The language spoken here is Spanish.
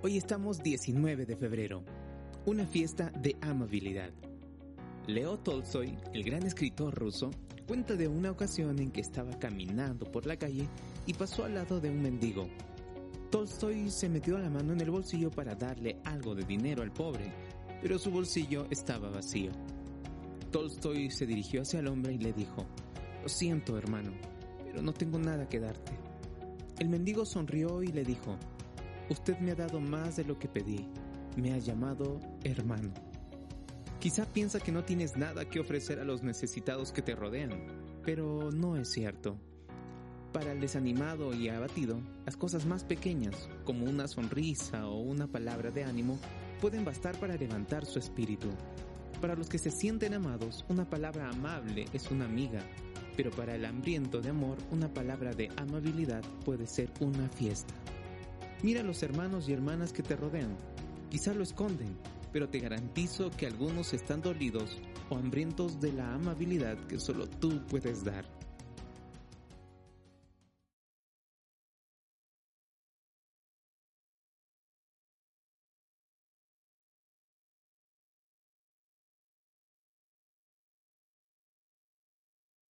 Hoy estamos 19 de febrero, una fiesta de amabilidad. Leo Tolstoy, el gran escritor ruso, cuenta de una ocasión en que estaba caminando por la calle y pasó al lado de un mendigo. Tolstoy se metió la mano en el bolsillo para darle algo de dinero al pobre, pero su bolsillo estaba vacío. Tolstoy se dirigió hacia el hombre y le dijo, Lo siento, hermano, pero no tengo nada que darte. El mendigo sonrió y le dijo, Usted me ha dado más de lo que pedí. Me ha llamado hermano. Quizá piensa que no tienes nada que ofrecer a los necesitados que te rodean, pero no es cierto. Para el desanimado y abatido, las cosas más pequeñas, como una sonrisa o una palabra de ánimo, pueden bastar para levantar su espíritu. Para los que se sienten amados, una palabra amable es una amiga, pero para el hambriento de amor, una palabra de amabilidad puede ser una fiesta. Mira a los hermanos y hermanas que te rodean. Quizá lo esconden, pero te garantizo que algunos están dolidos o hambrientos de la amabilidad que solo tú puedes dar.